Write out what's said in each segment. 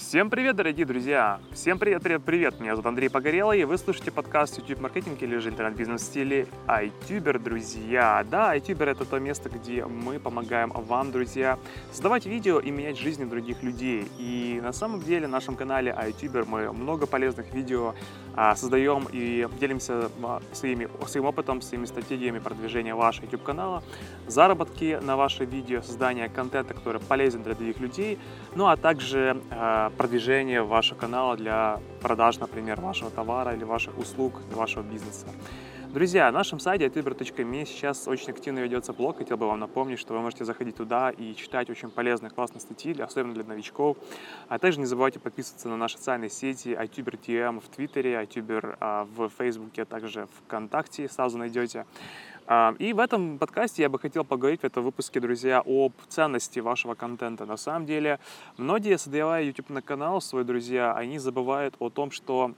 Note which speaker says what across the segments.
Speaker 1: Всем привет, дорогие друзья! Всем привет, привет, привет! Меня зовут Андрей Погорелый, и вы слушаете подкаст YouTube маркетинг или же интернет-бизнес в стиле iTuber, друзья. Да, iTuber это то место, где мы помогаем вам, друзья, создавать видео и менять жизни других людей. И на самом деле на нашем канале iTuber мы много полезных видео а, создаем и делимся а, своими, своим опытом, своими стратегиями продвижения вашего YouTube канала, заработки на ваше видео, создание контента, который полезен для других людей, ну а также а, продвижение вашего канала для продаж, например, вашего товара или ваших услуг, вашего бизнеса. Друзья, на нашем сайте youtuber.me сейчас очень активно ведется блог. Хотел бы вам напомнить, что вы можете заходить туда и читать очень полезные, классные статьи, особенно для новичков. А также не забывайте подписываться на наши социальные сети iTuber TM в Твиттере, iTuber а, в Фейсбуке, а также ВКонтакте сразу найдете. А, и в этом подкасте я бы хотел поговорить в этом выпуске, друзья, об ценности вашего контента. На самом деле, многие, создавая YouTube на канал, свои друзья, они забывают о том, что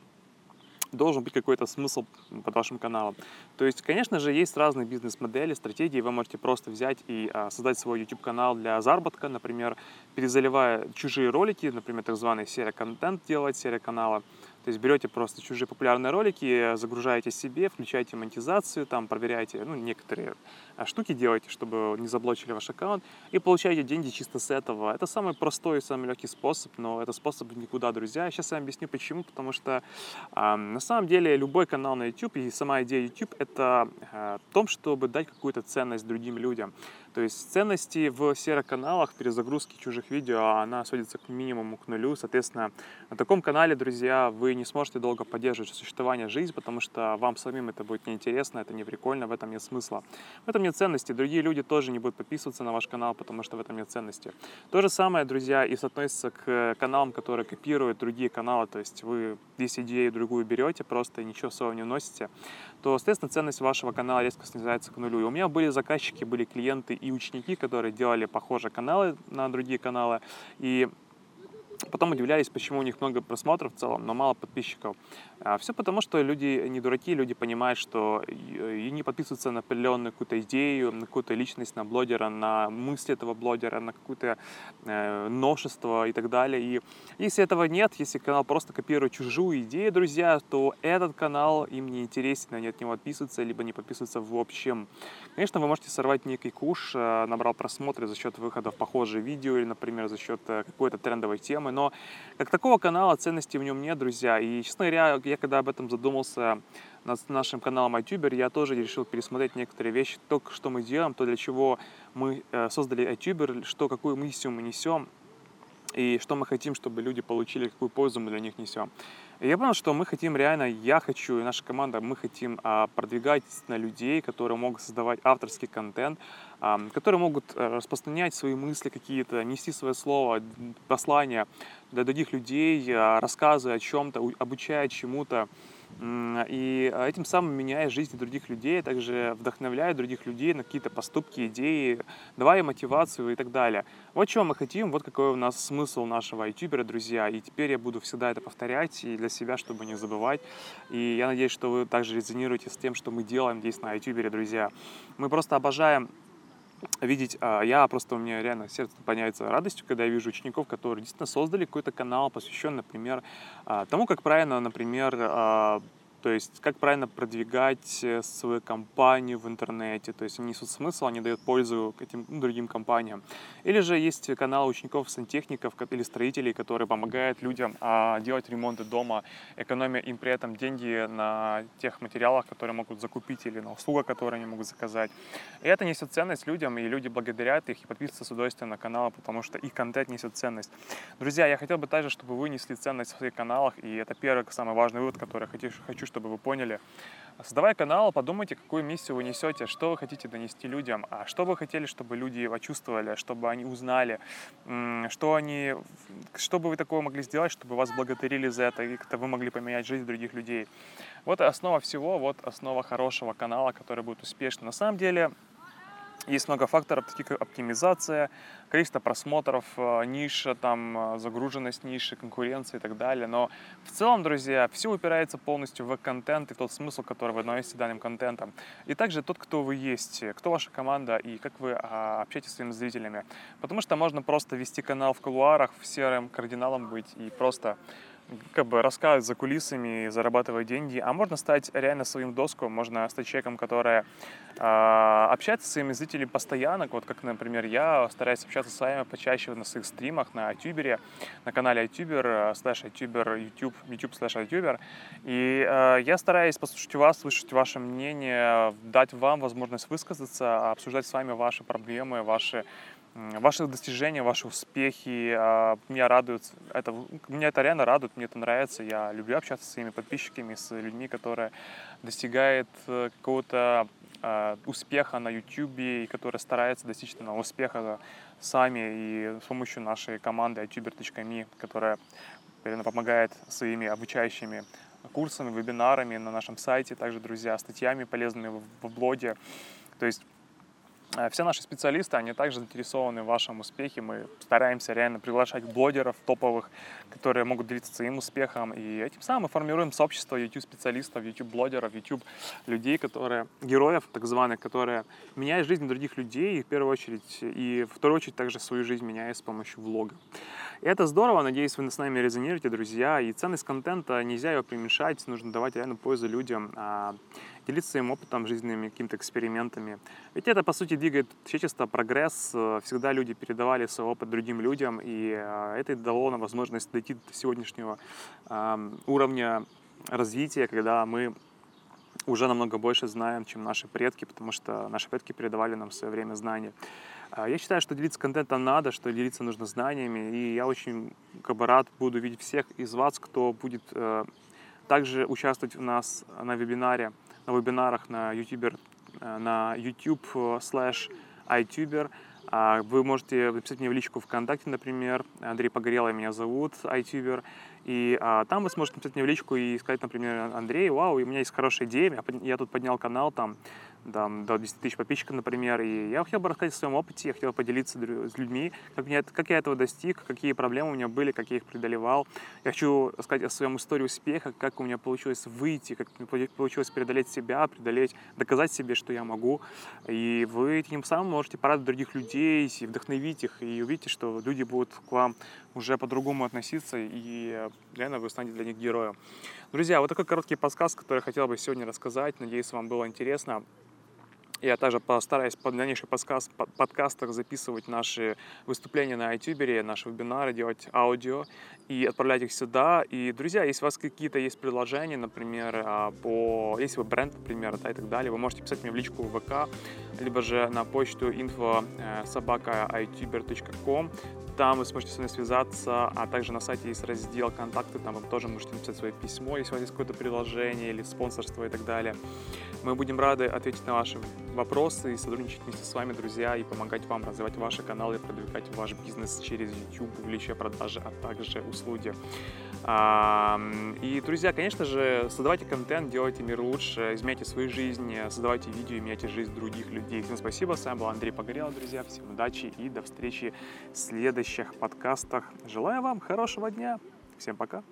Speaker 1: должен быть какой-то смысл под вашим каналом. То есть, конечно же, есть разные бизнес-модели, стратегии. Вы можете просто взять и а, создать свой YouTube-канал для заработка, например, перезаливая чужие ролики, например, так званый серия контент делать, серия канала. То есть берете просто чужие популярные ролики, загружаете себе, включаете монетизацию, там проверяете, ну, некоторые а, штуки делаете, чтобы не заблочили ваш аккаунт, и получаете деньги чисто с этого. Это самый простой и самый легкий способ, но это способ никуда, друзья. Сейчас я объясню почему, потому что э, на самом деле любой канал на YouTube и сама идея YouTube это э, в том, чтобы дать какую-то ценность другим людям. То есть ценности в серых каналах, перезагрузки чужих видео, она сводится к минимуму, к нулю. Соответственно, на таком канале, друзья, вы не сможете долго поддерживать существование жизни, потому что вам самим это будет неинтересно, это не прикольно, в этом нет смысла. В этом нет ценности. Другие люди тоже не будут подписываться на ваш канал, потому что в этом нет ценности. То же самое, друзья, и соотносится к каналам, которые копируют другие каналы. То есть вы здесь идею другую берете, просто ничего своего не вносите, то, соответственно, ценность вашего канала резко снижается к нулю. И у меня были заказчики, были клиенты и ученики, которые делали похожие каналы на другие каналы, и потом удивлялись, почему у них много просмотров в целом, но мало подписчиков. А все потому, что люди не дураки, люди понимают, что и не подписываются на определенную какую-то идею, на какую-то личность, на блогера, на мысли этого блогера, на какое-то э, новшество и так далее. И если этого нет, если канал просто копирует чужую идею, друзья, то этот канал им не интересен, они от него отписываются, либо не подписываются в общем. Конечно, вы можете сорвать некий куш, э, набрал просмотры за счет выхода в похожие видео или, например, за счет э, какой-то трендовой темы, но как такого канала ценности в нем нет, друзья. И, честно говоря, я когда об этом задумался над нашим каналом iTuber, я тоже решил пересмотреть некоторые вещи, то, что мы делаем, то, для чего мы э, создали iTuber, что, какую миссию мы несем, и что мы хотим, чтобы люди получили, какую пользу мы для них несем. И я понял, что мы хотим реально, я хочу, и наша команда, мы хотим а, продвигать на людей, которые могут создавать авторский контент, а, которые могут а, распространять свои мысли какие-то, нести свое слово, послание для других людей, а, рассказывая о чем-то, обучая чему-то, и а, этим самым меняя жизнь других людей, а также вдохновляя других людей на какие-то поступки, идеи, давая мотивацию и так далее. Вот чего мы хотим, вот какой у нас смысл нашего ютубера, друзья. И теперь я буду всегда это повторять и для себя, чтобы не забывать. И я надеюсь, что вы также резонируете с тем, что мы делаем здесь на ютубере, друзья. Мы просто обожаем видеть, а, я просто, у меня реально сердце наполняется радостью, когда я вижу учеников, которые действительно создали какой-то канал, посвященный, например, а, тому, как правильно, например, а, то есть, как правильно продвигать э, свою компанию в интернете. То есть, они несут смысл, они дают пользу этим ну, другим компаниям. Или же есть канал учеников сантехников или строителей, которые помогают людям а, делать ремонты дома, экономя им при этом деньги на тех материалах, которые могут закупить или на услугах, которые они могут заказать. И это несет ценность людям, и люди благодарят их и подписываются с удовольствием на канал, потому что их контент несет ценность. Друзья, я хотел бы также, чтобы вы несли ценность в своих каналах, и это первый самый важный вывод, который я хочу, чтобы вы поняли. Создавая канал, подумайте, какую миссию вы несете, что вы хотите донести людям, а что вы хотели, чтобы люди почувствовали, чтобы они узнали, что, они, что бы вы такого могли сделать, чтобы вас благодарили за это, и как-то вы могли поменять жизнь других людей. Вот основа всего, вот основа хорошего канала, который будет успешным. На самом деле, Есть много факторов, таких как оптимизация, количество просмотров, э, ниша, там, э, загруженность ниши, конкуренция и так далее. Но в целом, друзья, все упирается полностью в контент и тот смысл, который вы носите данным контентом. И также тот, кто вы есть, кто ваша команда и как вы а, общаетесь с своими зрителями. Потому что можно просто вести канал в кулуарах, в серым кардиналом быть и просто как бы рассказывать за кулисами, зарабатывать деньги, а можно стать реально своим в доску, можно стать человеком, который э, общается с своими зрителями постоянно, вот как, например, я стараюсь общаться с вами почаще на своих стримах на ютубере, на канале ютубер, слэш ютубер, YouTube, YouTube слэш ютубер, и э, я стараюсь послушать вас, слышать ваше мнение, дать вам возможность высказаться, обсуждать с вами ваши проблемы, ваши ваши достижения, ваши успехи. А, меня радует, это, меня это реально радует, мне это нравится. Я люблю общаться с своими подписчиками, с людьми, которые достигают э, какого-то а, успеха на YouTube и которые стараются достичь этого успеха сами и с помощью нашей команды youtuber.me, которая помогает своими обучающими курсами, вебинарами на нашем сайте, также, друзья, статьями полезными в блоге. То есть все наши специалисты, они также заинтересованы в вашем успехе. Мы стараемся реально приглашать блогеров топовых, которые могут делиться своим успехом. И этим самым мы формируем сообщество YouTube-специалистов, YouTube-блогеров, YouTube-людей, которые, героев так званых, которые меняют жизнь других людей, в первую очередь, и в вторую очередь также свою жизнь меняют с помощью влога. И это здорово, надеюсь, вы с нами резонируете, друзья. И ценность контента, нельзя ее преуменьшать, нужно давать реально пользу людям а, делиться своим опытом, жизненными какими-то экспериментами. Ведь это, по сути, двигает человечество, прогресс. Всегда люди передавали свой опыт другим людям, и а, это дало нам возможность дойти до сегодняшнего уровня развития, когда мы уже намного больше знаем, чем наши предки, потому что наши предки передавали нам в свое время знания. А, я считаю, что делиться контентом надо, что делиться нужно знаниями, и я очень как бы, рад буду видеть всех из вас, кто будет э, также участвовать у нас на вебинаре на вебинарах на YouTube, э, на YouTube slash iTuber. Вы можете написать мне в личку ВКонтакте, например. Андрей Погорелый меня зовут, iTuber. И а, там вы сможете написать мне в личку и сказать, например, Андрей, вау, у меня есть хорошая идея, я тут поднял канал, там, там, до 10 тысяч подписчиков, например, и я хотел бы рассказать о своем опыте, я хотел поделиться с людьми, как, меня, как я этого достиг, какие проблемы у меня были, как я их преодолевал. Я хочу рассказать о своем истории успеха, как у меня получилось выйти, как мне получилось преодолеть себя, преодолеть, доказать себе, что я могу. И вы тем самым можете порадовать других людей, и вдохновить их, и увидите, что люди будут к вам уже по-другому относиться, и реально вы станете для них героем. Друзья, вот такой короткий подсказ, который я хотел бы сегодня рассказать. Надеюсь, вам было интересно. Я также постараюсь под дальнейших подкаст, подкастах записывать наши выступления на iTuber, наши вебинары, делать аудио и отправлять их сюда. И, друзья, если у вас какие-то есть предложения, например, а, по, если вы бренд, например, да, и так далее, вы можете писать мне в личку в ВК, либо же на почту info э, собака там вы сможете с нами связаться, а также на сайте есть раздел «Контакты», там вы тоже можете написать свое письмо, если у вас есть какое-то приложение или спонсорство и так далее. Мы будем рады ответить на ваши вопросы и сотрудничать вместе с вами, друзья, и помогать вам развивать ваши каналы, продвигать ваш бизнес через YouTube, увеличивая продажи, а также услуги. И, друзья, конечно же, создавайте контент, делайте мир лучше, изменяйте свою жизнь, создавайте видео и меняйте жизнь других людей. Всем спасибо, с вами был Андрей Погорелов, друзья. Всем удачи и до встречи в следующих подкастах. Желаю вам хорошего дня. Всем пока.